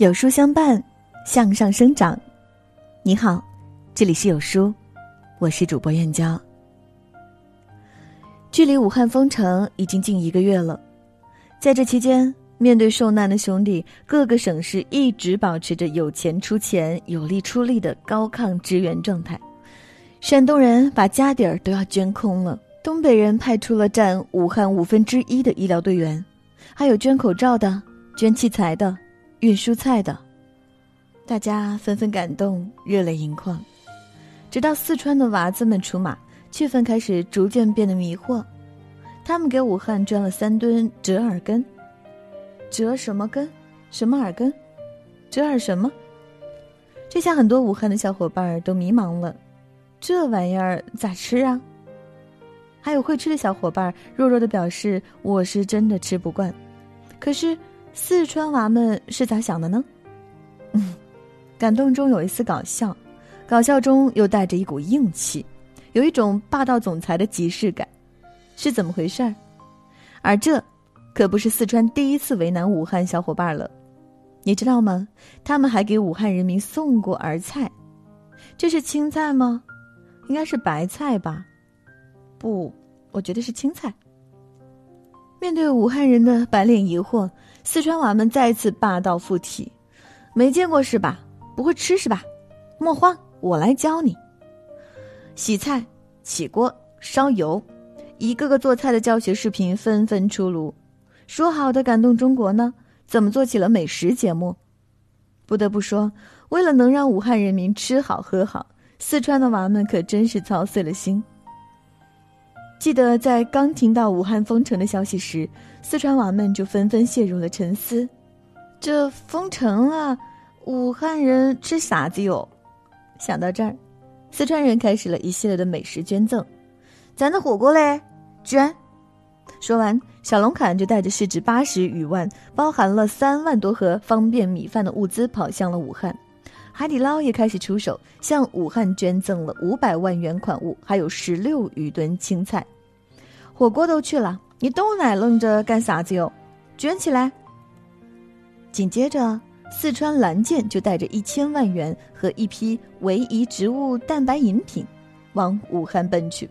有书相伴，向上生长。你好，这里是有书，我是主播燕娇。距离武汉封城已经近一个月了，在这期间，面对受难的兄弟，各个省市一直保持着有钱出钱、有力出力的高亢支援状态。山东人把家底儿都要捐空了，东北人派出了占武汉五分之一的医疗队员，还有捐口罩的、捐器材的。运蔬菜的，大家纷纷感动，热泪盈眶。直到四川的娃子们出马，气氛开始逐渐变得迷惑。他们给武汉捐了三吨折耳根，折什么根？什么耳根？折耳什么？这下很多武汉的小伙伴都迷茫了，这玩意儿咋吃啊？还有会吃的小伙伴弱弱的表示：“我是真的吃不惯。”可是。四川娃们是咋想的呢？嗯，感动中有一丝搞笑，搞笑中又带着一股硬气，有一种霸道总裁的即视感，是怎么回事儿？而这可不是四川第一次为难武汉小伙伴了，你知道吗？他们还给武汉人民送过儿菜，这是青菜吗？应该是白菜吧？不，我觉得是青菜。面对武汉人的满脸疑惑。四川娃们再次霸道附体，没见过是吧？不会吃是吧？莫慌，我来教你。洗菜、起锅、烧油，一个个做菜的教学视频纷纷出炉。说好的感动中国呢？怎么做起了美食节目？不得不说，为了能让武汉人民吃好喝好，四川的娃们可真是操碎了心。记得在刚听到武汉封城的消息时，四川娃们就纷纷陷入了沉思。这封城了，武汉人吃啥子哟？想到这儿，四川人开始了一系列的美食捐赠。咱的火锅嘞，捐！说完，小龙坎就带着市值八十余万、包含了三万多盒方便米饭的物资跑向了武汉。海底捞也开始出手，向武汉捐赠了五百万元款物，还有十六余吨青菜。火锅都去了，你都奶愣着干啥子哟？捐起来！紧接着，四川蓝剑就带着一千万元和一批唯一植物蛋白饮品，往武汉奔去。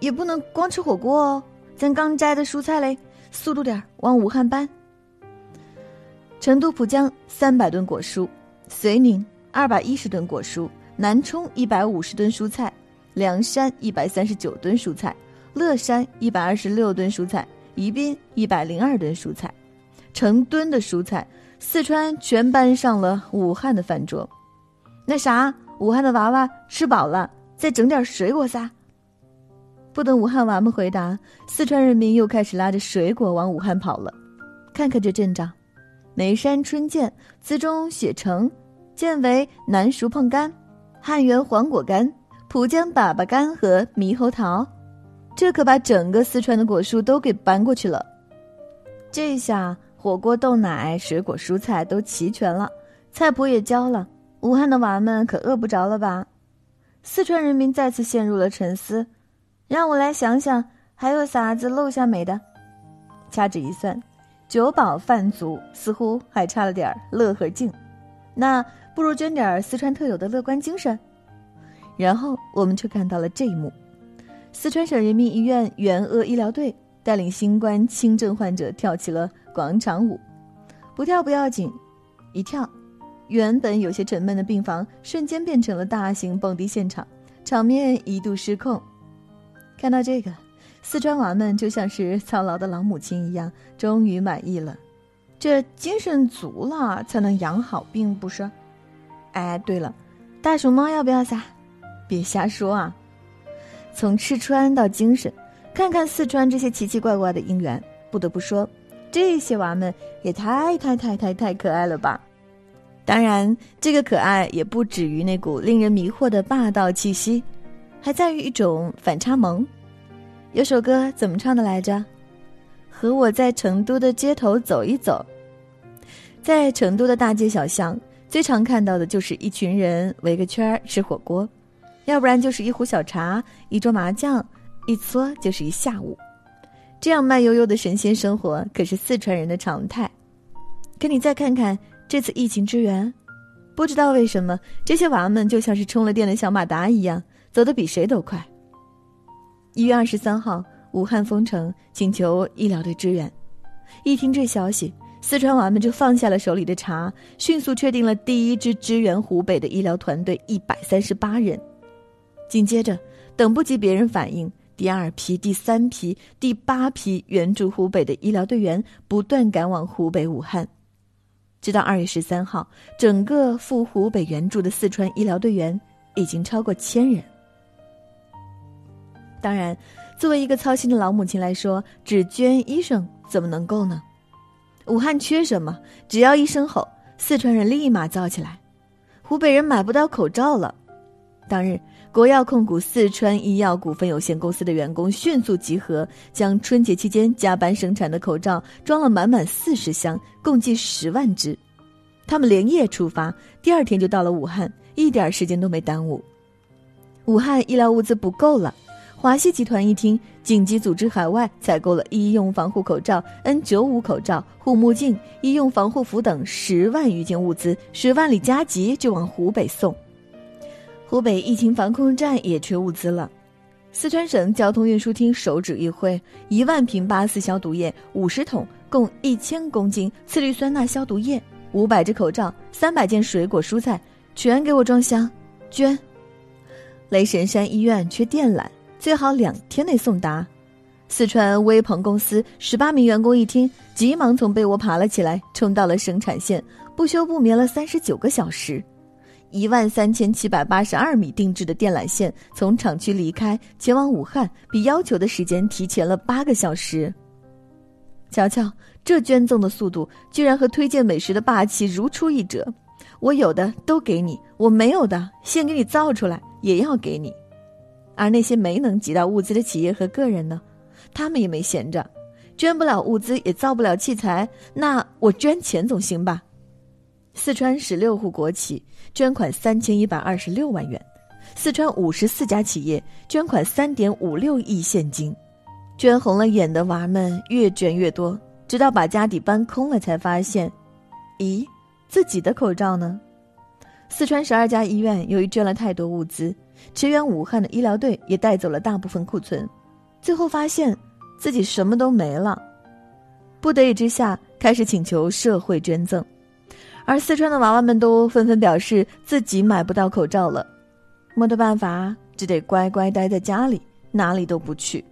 也不能光吃火锅哦，咱刚摘的蔬菜嘞，速度点往武汉搬。成都浦江三百吨果蔬。遂宁二百一十吨果蔬，南充一百五十吨蔬菜，凉山一百三十九吨蔬菜，乐山一百二十六吨蔬菜，宜宾一百零二吨蔬菜，成吨的蔬菜，四川全搬上了武汉的饭桌。那啥，武汉的娃娃吃饱了，再整点水果撒。不等武汉娃们回答，四川人民又开始拉着水果往武汉跑了。看看这阵仗。眉山春见，词中写成，见为南熟碰柑、汉源黄果干、浦江粑粑柑和猕猴桃，这可把整个四川的果树都给搬过去了。这下火锅、豆奶、水果、蔬菜都齐全了，菜谱也教了，武汉的娃们可饿不着了吧？四川人民再次陷入了沉思。让我来想想，还有啥子漏下没的？掐指一算。酒饱饭足，似乎还差了点乐和劲，那不如捐点四川特有的乐观精神。然后我们却看到了这一幕：四川省人民医院援鄂医疗队带领新冠轻症患者跳起了广场舞，不跳不要紧，一跳，原本有些沉闷的病房瞬间变成了大型蹦迪现场，场面一度失控。看到这个。四川娃们就像是操劳的老母亲一样，终于满意了。这精神足了，才能养好病，不是？哎，对了，大熊猫要不要撒？别瞎说啊！从吃穿到精神，看看四川这些奇奇怪怪的姻缘，不得不说，这些娃们也太太太太太可爱了吧！当然，这个可爱也不止于那股令人迷惑的霸道气息，还在于一种反差萌。有首歌怎么唱的来着？和我在成都的街头走一走。在成都的大街小巷，最常看到的就是一群人围个圈吃火锅，要不然就是一壶小茶、一桌麻将，一搓就是一下午。这样慢悠悠的神仙生活可是四川人的常态。可你再看看这次疫情支援，不知道为什么这些娃们就像是充了电的小马达一样，走得比谁都快。一月二十三号，武汉封城，请求医疗队支援。一听这消息，四川娃们就放下了手里的茶，迅速确定了第一支支援湖北的医疗团队一百三十八人。紧接着，等不及别人反应，第二批、第三批、第八批援助湖北的医疗队员不断赶往湖北武汉。直到二月十三号，整个赴湖北援助的四川医疗队员已经超过千人。当然，作为一个操心的老母亲来说，只捐医生怎么能够呢？武汉缺什么？只要一声吼，四川人立马造起来。湖北人买不到口罩了。当日，国药控股四川医药股份有限公司的员工迅速集合，将春节期间加班生产的口罩装了满满四十箱，共计十万只。他们连夜出发，第二天就到了武汉，一点时间都没耽误。武汉医疗物资不够了。华西集团一听，紧急组织海外采购了医用防护口罩、N95 口罩、护目镜、医用防护服等十万余件物资，十万里加急就往湖北送。湖北疫情防控站也缺物资了，四川省交通运输厅手指一挥，一万瓶八四消毒液、五十桶共一千公斤次氯酸钠消毒液、五百只口罩、三百件水果蔬菜，全给我装箱，捐。雷神山医院缺电缆。最好两天内送达。四川微鹏公司十八名员工一听，急忙从被窝爬了起来，冲到了生产线，不休不眠了三十九个小时。一万三千七百八十二米定制的电缆线从厂区离开，前往武汉，比要求的时间提前了八个小时。瞧瞧，这捐赠的速度，居然和推荐美食的霸气如出一辙。我有的都给你，我没有的先给你造出来，也要给你。而那些没能集到物资的企业和个人呢，他们也没闲着，捐不了物资也造不了器材，那我捐钱总行吧？四川十六户国企捐款三千一百二十六万元，四川五十四家企业捐款三点五六亿现金，捐红了眼的娃们越捐越多，直到把家底搬空了，才发现，咦，自己的口罩呢？四川十二家医院由于捐了太多物资。驰援武汉的医疗队也带走了大部分库存，最后发现自己什么都没了，不得已之下开始请求社会捐赠，而四川的娃娃们都纷纷表示自己买不到口罩了，没得办法，只得乖乖待在家里，哪里都不去。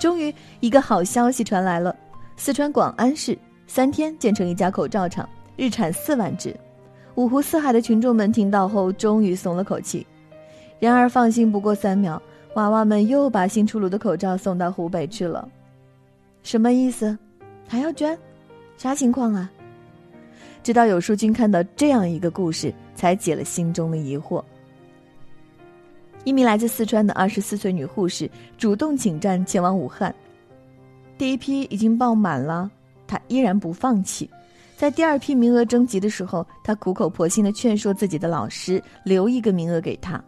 终于，一个好消息传来了：四川广安市三天建成一家口罩厂，日产四万只。五湖四海的群众们听到后，终于松了口气。然而，放心不过三秒，娃娃们又把新出炉的口罩送到湖北去了。什么意思？还要捐？啥情况啊？直到有书君看到这样一个故事，才解了心中的疑惑。一名来自四川的二十四岁女护士主动请战前往武汉，第一批已经爆满了，她依然不放弃。在第二批名额征集的时候，她苦口婆心的劝说自己的老师留一个名额给她。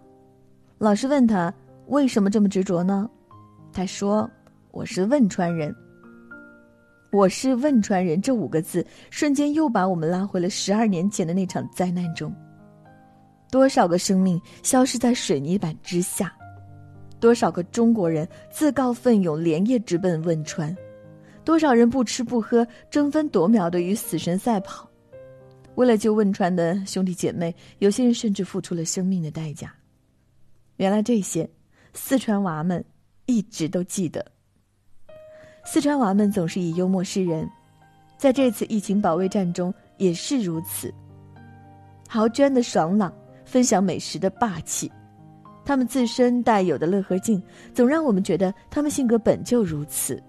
老师问他为什么这么执着呢？他说：“我是汶川人。”“我是汶川人”这五个字瞬间又把我们拉回了十二年前的那场灾难中。多少个生命消失在水泥板之下，多少个中国人自告奋勇连夜直奔汶川，多少人不吃不喝争分夺秒的与死神赛跑，为了救汶川的兄弟姐妹，有些人甚至付出了生命的代价。原来这些，四川娃们一直都记得。四川娃们总是以幽默示人，在这次疫情保卫战中也是如此。豪捐的爽朗，分享美食的霸气，他们自身带有的乐呵劲，总让我们觉得他们性格本就如此。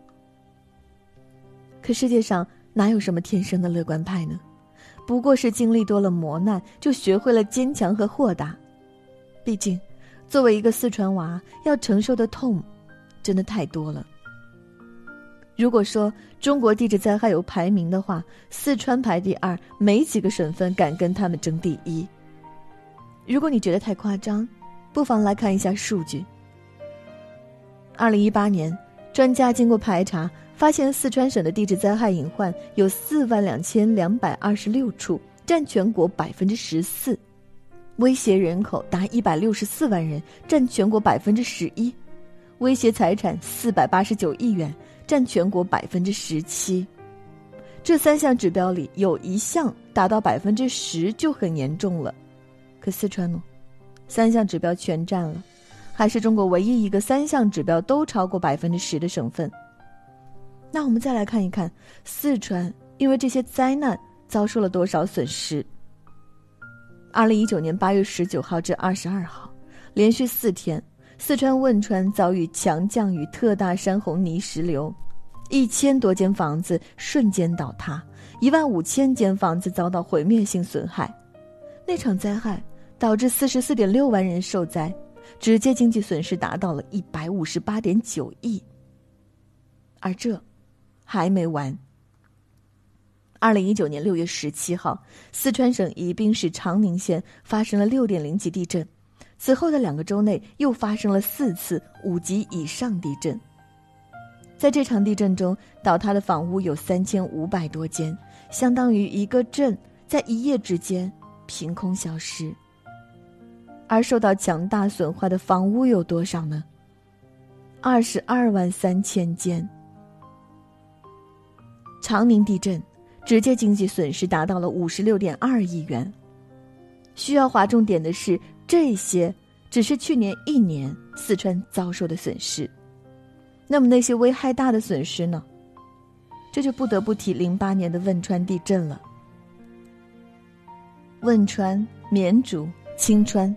可世界上哪有什么天生的乐观派呢？不过是经历多了磨难，就学会了坚强和豁达。毕竟。作为一个四川娃，要承受的痛，真的太多了。如果说中国地质灾害有排名的话，四川排第二，没几个省份敢跟他们争第一。如果你觉得太夸张，不妨来看一下数据。二零一八年，专家经过排查，发现四川省的地质灾害隐患有四万两千两百二十六处，占全国百分之十四，威胁人口达一百六十四万人，占全国百分之十一，威胁财产四百八十九亿元，占全国百分之十七。这三项指标里有一项达到百分之十就很严重了，可四川呢，三项指标全占了，还是中国唯一一个三项指标都超过百分之十的省份。那我们再来看一看四川因为这些灾难遭受了多少损失。二零一九年八月十九号至二十二号，连续四天，四川汶川遭遇强降雨、特大山洪泥石流，一千多间房子瞬间倒塌，一万五千间房子遭到毁灭性损害。那场灾害导致四十四点六万人受灾，直接经济损失达到了一百五十八点九亿。而这。还没完。二零一九年六月十七号，四川省宜宾市长宁县发生了六点零级地震，此后的两个周内又发生了四次五级以上地震。在这场地震中，倒塌的房屋有三千五百多间，相当于一个镇在一夜之间凭空消失。而受到强大损坏的房屋有多少呢？二十二万三千间。长宁地震，直接经济损失达到了五十六点二亿元。需要划重点的是，这些只是去年一年四川遭受的损失。那么那些危害大的损失呢？这就不得不提零八年的汶川地震了。汶川、绵竹、青川，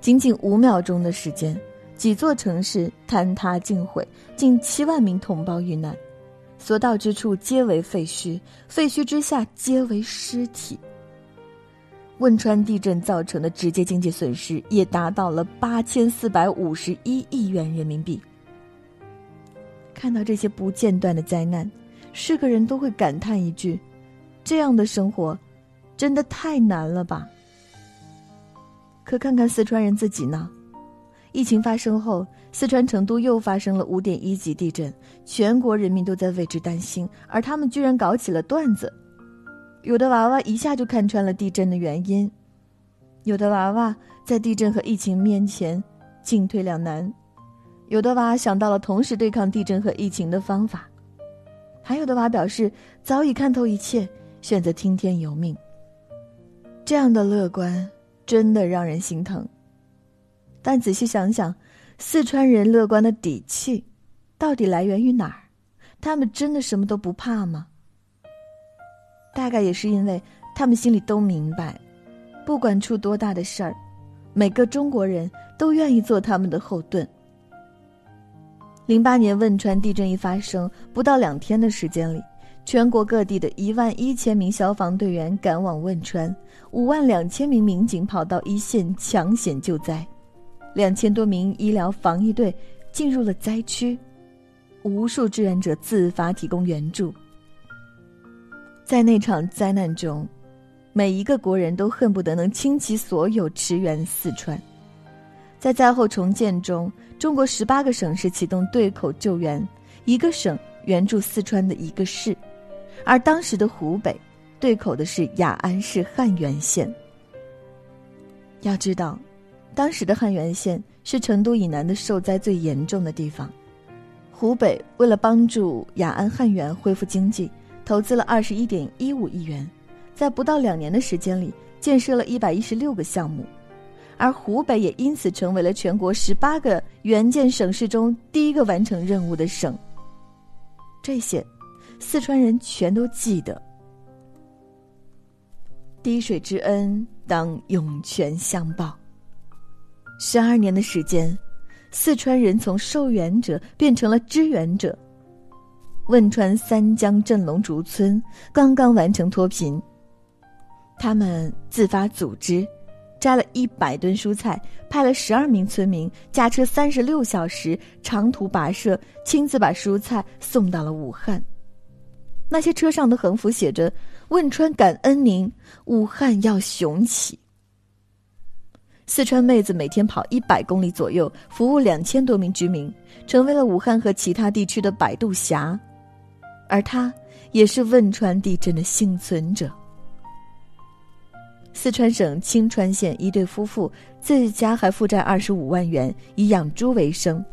仅仅五秒钟的时间，几座城市坍塌尽毁，近七万名同胞遇难。所到之处皆为废墟，废墟之下皆为尸体。汶川地震造成的直接经济损失也达到了八千四百五十一亿元人民币。看到这些不间断的灾难，是个人都会感叹一句：“这样的生活，真的太难了吧？”可看看四川人自己呢？疫情发生后，四川成都又发生了五点一级地震，全国人民都在为之担心，而他们居然搞起了段子。有的娃娃一下就看穿了地震的原因，有的娃娃在地震和疫情面前进退两难，有的娃想到了同时对抗地震和疫情的方法，还有的娃表示早已看透一切，选择听天由命。这样的乐观真的让人心疼。但仔细想想，四川人乐观的底气，到底来源于哪儿？他们真的什么都不怕吗？大概也是因为他们心里都明白，不管出多大的事儿，每个中国人都愿意做他们的后盾。零八年汶川地震一发生，不到两天的时间里，全国各地的一万一千名消防队员赶往汶川，五万两千名民警跑到一线抢险救灾。两千多名医疗防疫队进入了灾区，无数志愿者自发提供援助。在那场灾难中，每一个国人都恨不得能倾其所有驰援四川。在灾后重建中，中国十八个省市启动对口救援，一个省援助四川的一个市，而当时的湖北对口的是雅安市汉源县。要知道。当时的汉源县是成都以南的受灾最严重的地方，湖北为了帮助雅安汉源恢复经济，投资了二十一点一五亿元，在不到两年的时间里建设了一百一十六个项目，而湖北也因此成为了全国十八个援建省市中第一个完成任务的省。这些，四川人全都记得。滴水之恩，当涌泉相报。十二年的时间，四川人从受援者变成了支援者。汶川三江镇龙竹村刚刚完成脱贫，他们自发组织，摘了一百吨蔬菜，派了十二名村民驾车三十六小时长途跋涉，亲自把蔬菜送到了武汉。那些车上的横幅写着：“汶川感恩您，武汉要雄起。”四川妹子每天跑一百公里左右，服务两千多名居民，成为了武汉和其他地区的摆渡侠。而他也是汶川地震的幸存者。四川省青川县一对夫妇自家还负债二十五万元，以养猪为生。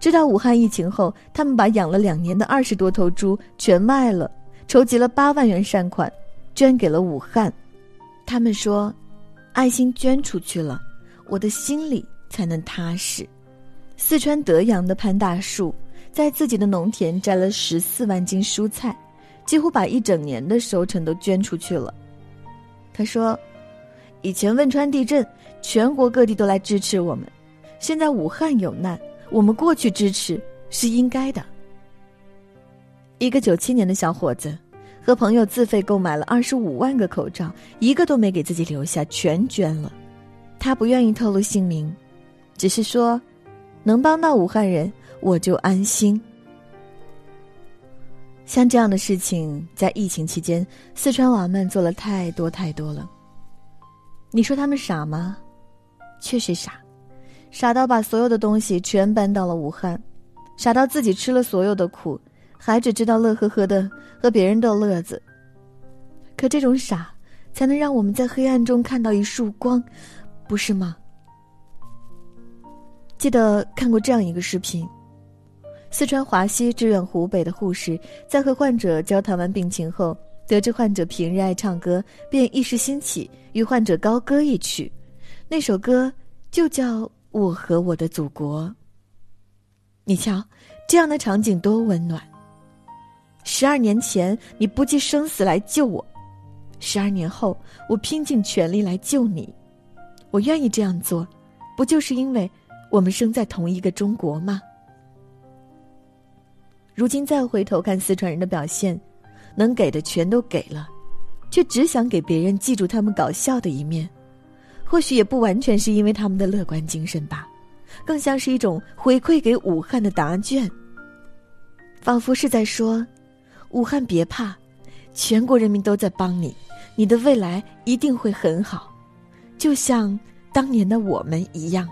知道武汉疫情后，他们把养了两年的二十多头猪全卖了，筹集了八万元善款，捐给了武汉。他们说：“爱心捐出去了，我的心里才能踏实。”四川德阳的潘大树在自己的农田摘了十四万斤蔬菜，几乎把一整年的收成都捐出去了。他说：“以前汶川地震，全国各地都来支持我们，现在武汉有难。”我们过去支持是应该的。一个九七年的小伙子，和朋友自费购买了二十五万个口罩，一个都没给自己留下，全捐了。他不愿意透露姓名，只是说，能帮到武汉人，我就安心。像这样的事情，在疫情期间，四川娃们做了太多太多了。你说他们傻吗？确实傻。傻到把所有的东西全搬到了武汉，傻到自己吃了所有的苦，还只知道乐呵呵的和别人逗乐子。可这种傻，才能让我们在黑暗中看到一束光，不是吗？记得看过这样一个视频：四川华西支援湖北的护士，在和患者交谈完病情后，得知患者平日爱唱歌，便一时兴起与患者高歌一曲，那首歌就叫。我和我的祖国。你瞧，这样的场景多温暖。十二年前你不计生死来救我，十二年后我拼尽全力来救你。我愿意这样做，不就是因为我们生在同一个中国吗？如今再回头看四川人的表现，能给的全都给了，却只想给别人记住他们搞笑的一面。或许也不完全是因为他们的乐观精神吧，更像是一种回馈给武汉的答卷。仿佛是在说：“武汉别怕，全国人民都在帮你，你的未来一定会很好，就像当年的我们一样。”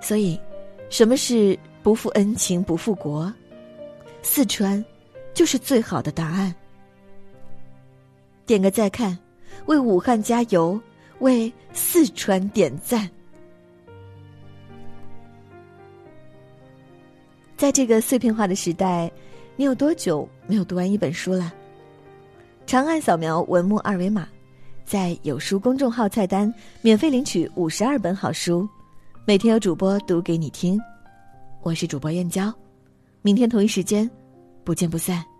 所以，什么是不负恩情不负国？四川，就是最好的答案。点个再看。为武汉加油，为四川点赞。在这个碎片化的时代，你有多久没有读完一本书了？长按扫描文末二维码，在有书公众号菜单免费领取五十二本好书，每天有主播读给你听。我是主播燕娇，明天同一时间，不见不散。